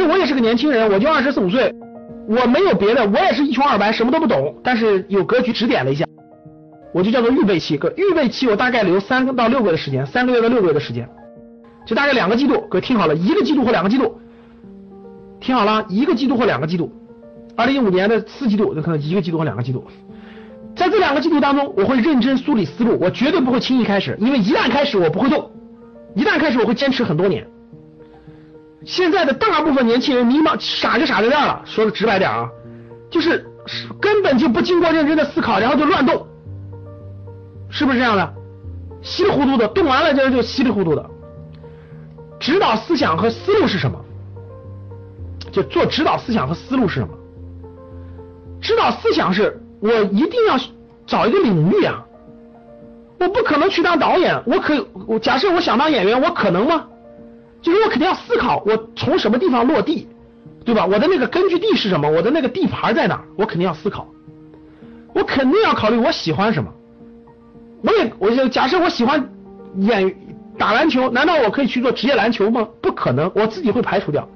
设我也是个年轻人，我就二十四五岁，我没有别的，我也是一穷二白，什么都不懂，但是有格局指点了一下，我就叫做预备期。预备期我大概留三到六个月的时间，三个月到六个月的时间，就大概两个季度。各位听好了，一个季度或两个季度，听好了，一个季度或两个季度。二零一五年的四季度，就可能一个季度或两个季度。在这两个季度当中，我会认真梳理思路，我绝对不会轻易开始，因为一旦开始我不会动，一旦开始我会坚持很多年。现在的大部分年轻人迷茫傻就傻在这儿了，说的直白点啊，就是根本就不经过认真的思考，然后就乱动，是不是这样的？稀里糊涂的动完了，这就稀里糊涂的。指导思想和思路是什么？就做指导思想和思路是什么？指导思想是。我一定要找一个领域啊！我不可能去当导演，我可我假设我想当演员，我可能吗？就是我肯定要思考，我从什么地方落地，对吧？我的那个根据地是什么？我的那个地盘在哪？我肯定要思考，我肯定要考虑我喜欢什么。我也我就假设我喜欢演打篮球，难道我可以去做职业篮球吗？不可能，我自己会排除掉。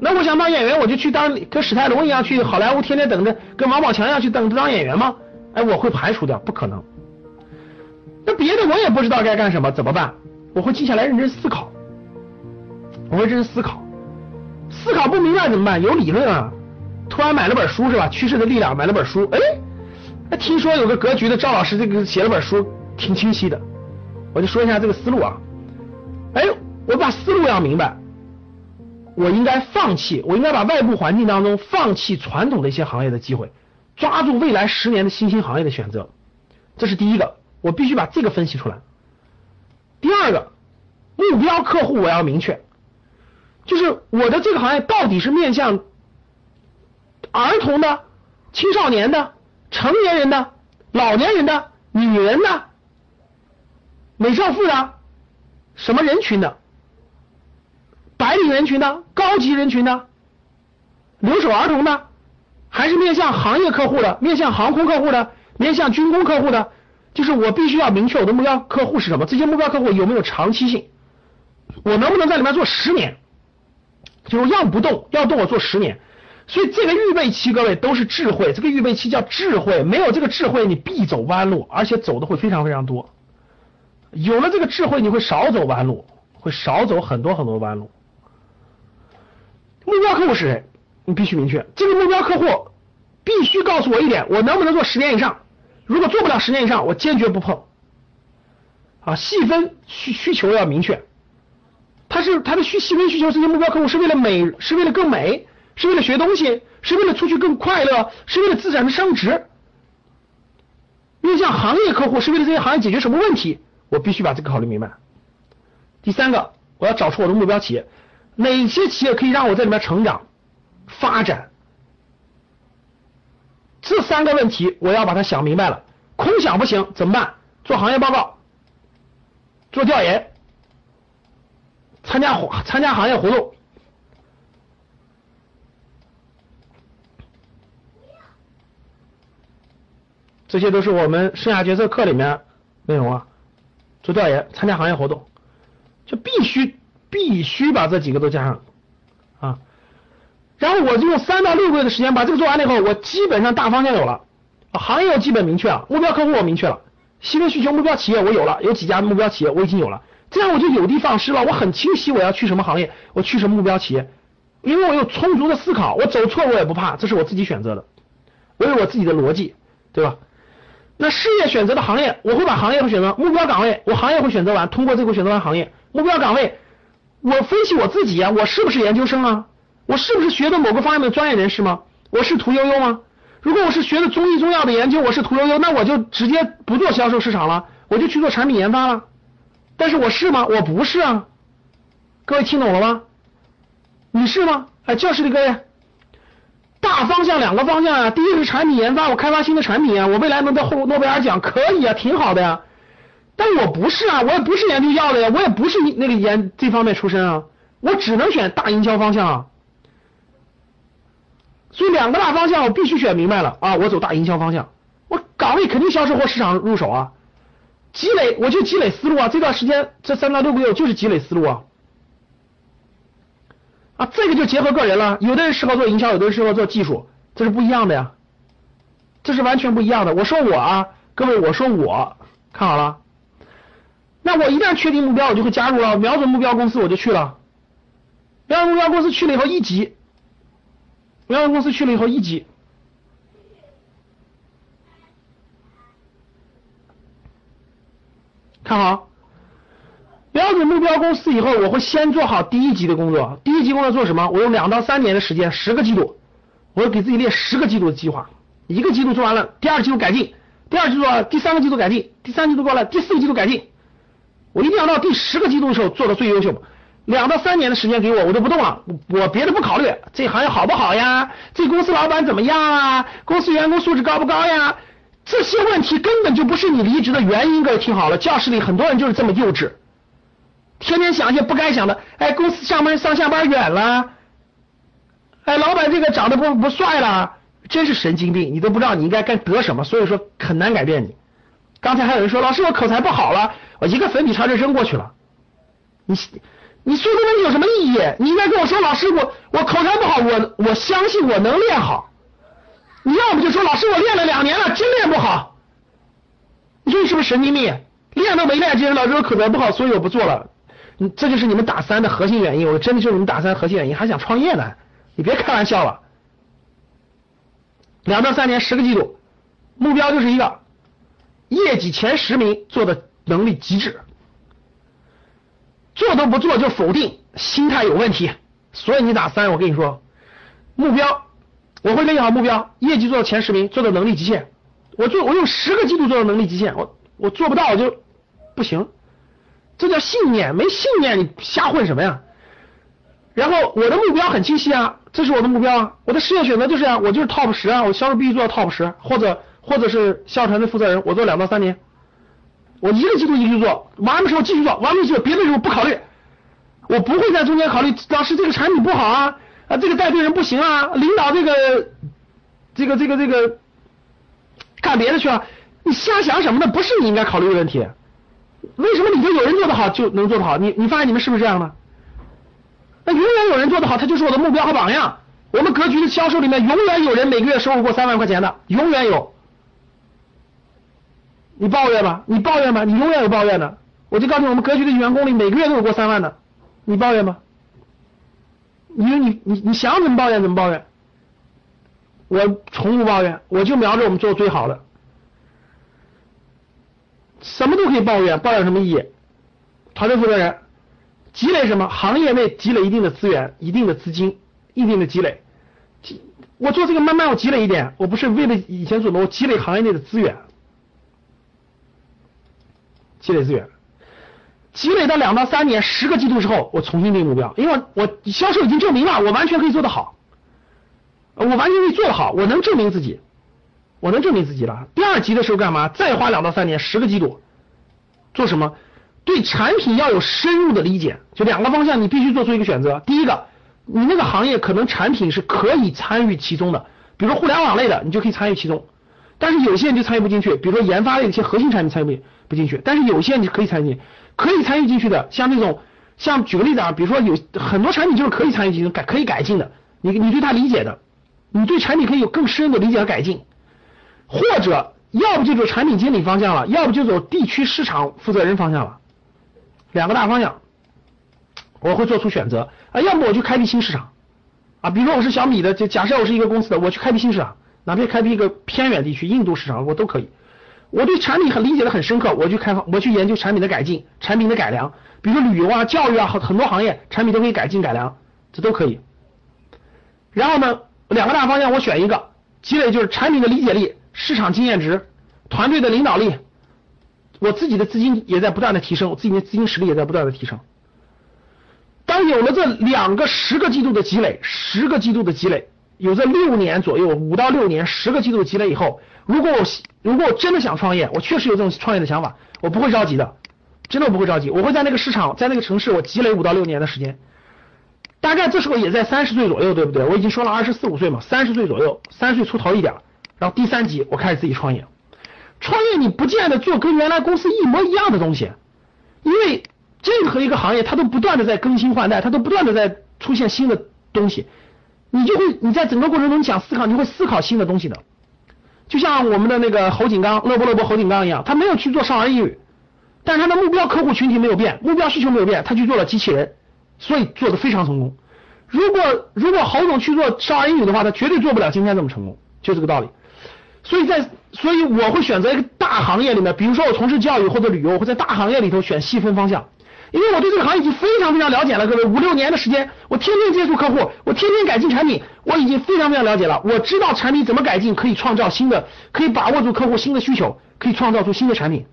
那我想当演员，我就去当跟史泰龙一样去好莱坞，天天等着跟王宝强一样去等着当演员吗？哎，我会排除掉，不可能。那别的我也不知道该干什么，怎么办？我会静下来认真思考，我会认真思考，思考不明白怎么办？有理论啊！突然买了本书是吧？趋势的力量，买了本书，哎，听说有个格局的赵老师这个写了本书，挺清晰的，我就说一下这个思路啊。哎，我把思路要明白。我应该放弃，我应该把外部环境当中放弃传统的一些行业的机会，抓住未来十年的新兴行业的选择，这是第一个，我必须把这个分析出来。第二个，目标客户我要明确，就是我的这个行业到底是面向儿童的、青少年的、成年人的、老年人的、女人的、美少妇的，什么人群的？白领人群的、高级人群的、留守儿童的，还是面向行业客户的、面向航空客户的、面向军工客户的，就是我必须要明确我的目标客户是什么，这些目标客户有没有长期性，我能不能在里面做十年？就是要不动，要动我做十年。所以这个预备期，各位都是智慧，这个预备期叫智慧，没有这个智慧，你必走弯路，而且走的会非常非常多。有了这个智慧，你会少走弯路，会少走很多很多弯路。目标客户是谁？你必须明确。这个目标客户必须告诉我一点：我能不能做十年以上？如果做不了十年以上，我坚决不碰。啊，细分需需求要明确。他的需细分需求，这些目标客户是为了美，是为了更美，是为了学东西，是为了出去更快乐，是为了资产的升值。面向行业客户是为了这些行业解决什么问题？我必须把这个考虑明白。第三个，我要找出我的目标企业。哪些企业可以让我在里面成长、发展？这三个问题我要把它想明白了。空想不行，怎么办？做行业报告，做调研，参加参加行业活动，这些都是我们生涯决策课里面内容啊。做调研，参加行业活动，就必须。必须把这几个都加上啊，然后我就用三到六个月的时间把这个做完了以后，我基本上大方向有了，行业我基本明确了，目标客户我明确了，细分需求目标企业我有了，有几家目标企业我已经有了，这样我就有的放矢了，我很清晰我要去什么行业，我去什么目标企业，因为我有充足的思考，我走错我也不怕，这是我自己选择的，我有我自己的逻辑，对吧？那事业选择的行业，我会把行业会选择目标岗位，我行业会选择完，通过这个选择完行业目标岗位。我分析我自己呀，我是不是研究生啊？我是不是学的某个方面的专业人士吗？我是屠呦呦吗？如果我是学的中医中药的研究，我是屠呦呦，那我就直接不做销售市场了，我就去做产品研发了。但是我是吗？我不是啊。各位听懂了吗？你是吗？哎，教室里各位，大方向两个方向啊，第一个是产品研发，我开发新的产品啊，我未来能得诺诺贝尔奖，可以啊，挺好的呀。但我不是啊，我也不是研究药的呀，我也不是那个研这方面出身啊，我只能选大营销方向啊。所以两个大方向我必须选明白了啊，我走大营销方向，我岗位肯定销售或市场入手啊，积累我就积累思路啊，这段时间这三到六个月就是积累思路啊，啊，这个就结合个人了。有的人适合做营销，有的人适合做技术，这是不一样的呀，这是完全不一样的。我说我啊，各位，我说我看好了，那我一旦确定目标，我就会加入了，瞄准目标公司我就去了。瞄准目标公司去了以后一级，瞄准公司去了以后一级，看好。瞄准目标公司以后，我会先做好第一级的工作。第一级工作做什么？我用两到三年的时间，十个季度，我给自己列十个季度的计划。一个季度做完了，第二季度改进，第二季度啊第三个季度改进，第三季度过了，第四个季度改进。我一定要到第十个季度的时候做到最优秀。两到三年的时间给我，我都不动了，我别的不考虑，这行业好不好呀？这公司老板怎么样啊？公司员工素质高不高呀？这些问题根本就不是你离职的原因。各位听好了，教室里很多人就是这么幼稚。天天想一些不该想的，哎，公司上班上下班远了，哎，老板这个长得不不帅了，真是神经病，你都不知道你应该该得什么，所以说很难改变你。刚才还有人说，老师我口才不好了，我一个粉笔朝这扔过去了。你你说这问题有什么意义？你应该跟我说，老师我我口才不好，我我相信我能练好。你要不就说，老师我练了两年了，真练不好。你说你是不是神经病？练都没练，今天老师我口才不好，所以我不做了。这就是你们打三的核心原因，我真的就是你们打三核心原因，还想创业呢？你别开玩笑了。两到三年十个季度，目标就是一个业绩前十名做的能力极致，做都不做就否定，心态有问题。所以你打三，我跟你说，目标我会给你好目标，业绩做到前十名，做到能力极限。我做我用十个季度做到能力极限，我我做不到我就不行。这叫信念，没信念你瞎混什么呀？然后我的目标很清晰啊，这是我的目标啊，我的事业选择就是啊，我就是 top 十啊，我销售必须做到 top 十，或者或者是销售团队负责人，我做两到三年，我一个季度一个做，完的时候继续做，完了之后别的时候不考虑，我不会在中间考虑，老师这个产品不好啊，啊这个带队人不行啊，领导这个这个这个这个干别的去了，你瞎想什么呢？不是你应该考虑的问题。为什么你觉得有人做得好就能做得好？你你发现你们是不是这样的？那永远有人做得好，他就是我的目标和榜样。我们格局的销售里面，永远有人每个月收入过三万块钱的，永远有。你抱怨吧，你抱怨吧，你永远有抱怨的。我就告诉你，我们格局的员工里，每个月都有过三万的，你抱怨吗？你你你你想怎么抱怨怎么抱怨，我从不抱怨，我就瞄着我们做最好的。什么都可以抱怨，抱怨什么意义？团队负责人积累什么？行业内积累一定的资源、一定的资金、一定的积累。我做这个慢慢我积累一点，我不是为了以前做的，我积累行业内的资源，积累资源，积累到两到三年、十个季度之后，我重新定目标，因为我销售已经证明了，我完全可以做得好，我完全可以做得好，我能证明自己。我能证明自己了。第二级的时候干嘛？再花两到三年，十个季度，做什么？对产品要有深入的理解。就两个方向，你必须做出一个选择。第一个，你那个行业可能产品是可以参与其中的，比如说互联网类的，你就可以参与其中。但是有些人就参与不进去，比如说研发类的一些核心产品参与不进不进去。但是有些你可以参与，可以参与进去的，像那种，像举个例子啊，比如说有很多产品就是可以参与进去改可以改进的，你你对它理解的，你对产品可以有更深的理解和改进。或者要不就走产品经理方向了，要不就走地区市场负责人方向了，两个大方向，我会做出选择啊，要么我就开辟新市场啊，比如说我是小米的，就假设我是一个公司的，我去开辟新市场，哪怕开辟一个偏远地区，印度市场我都可以。我对产品很理解的很深刻，我去开发，我去研究产品的改进、产品的改良，比如说旅游啊、教育啊，很很多行业产品都可以改进改良，这都可以。然后呢，两个大方向我选一个，积累就是产品的理解力。市场经验值，团队的领导力，我自己的资金也在不断的提升，我自己的资金实力也在不断的提升。当有了这两个十个季度的积累，十个季度的积累，有这六年左右，五到六年，十个季度积累以后，如果我如果我真的想创业，我确实有这种创业的想法，我不会着急的，真的不会着急，我会在那个市场，在那个城市，我积累五到六年的时间，大概这时候也在三十岁左右，对不对？我已经说了二十四五岁嘛，三十岁左右，三十岁出头一点。然后第三级，我开始自己创业。创业你不见得做跟原来公司一模一样的东西，因为任何一个行业它都不断的在更新换代，它都不断的在出现新的东西，你就会你在整个过程中你想思考，你会思考新的东西的。就像我们的那个侯景刚，乐不乐不侯景刚一样，他没有去做少儿英语，但是他的目标客户群体没有变，目标需求没有变，他去做了机器人，所以做的非常成功。如果如果侯总去做少儿英语的话，他绝对做不了今天这么成功，就这个道理。所以在所以我会选择一个大行业里面，比如说我从事教育或者旅游，我会在大行业里头选细分方向。因为我对这个行业已经非常非常了解了，各位五六年的时间，我天天接触客户，我天天改进产品，我已经非常非常了解了。我知道产品怎么改进，可以创造新的，可以把握住客户新的需求，可以创造出新的产品。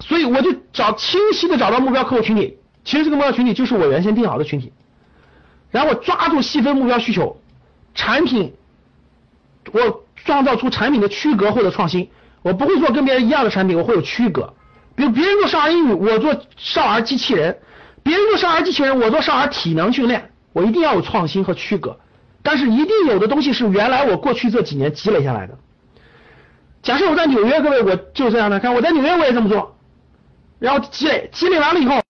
所以我就找清晰的找到目标客户群体，其实这个目标群体就是我原先定好的群体，然后我抓住细分目标需求，产品，我创造出产品的区隔或者创新，我不会做跟别人一样的产品，我会有区隔。比如别人做少儿英语，我做少儿机器人；别人做少儿机器人，我做少儿体能训练。我一定要有创新和区隔，但是一定有的东西是原来我过去这几年积累下来的。假设我在纽约，各位我就这样的，看我在纽约我也这么做，然后积累，积累完了以后，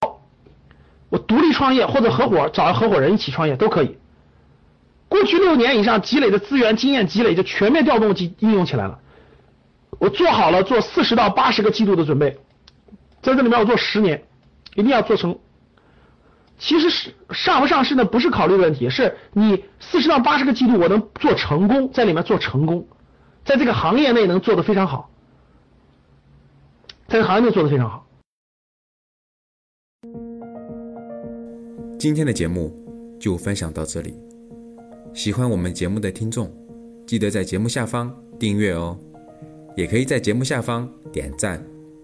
我独立创业或者合伙找合伙人一起创业都可以。过去六年以上积累的资源经验积累就全面调动起应用起来了。我做好了做四十到八十个季度的准备。在这里面我做十年，一定要做成。其实是上不上市呢，不是考虑的问题，是你四十到八十个季度我能做成功，在里面做成功，在这个行业内能做的非常好，在行业内做的非常好。今天的节目就分享到这里，喜欢我们节目的听众，记得在节目下方订阅哦，也可以在节目下方点赞、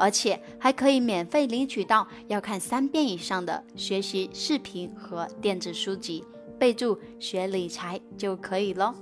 而且还可以免费领取到要看三遍以上的学习视频和电子书籍，备注学理财就可以了。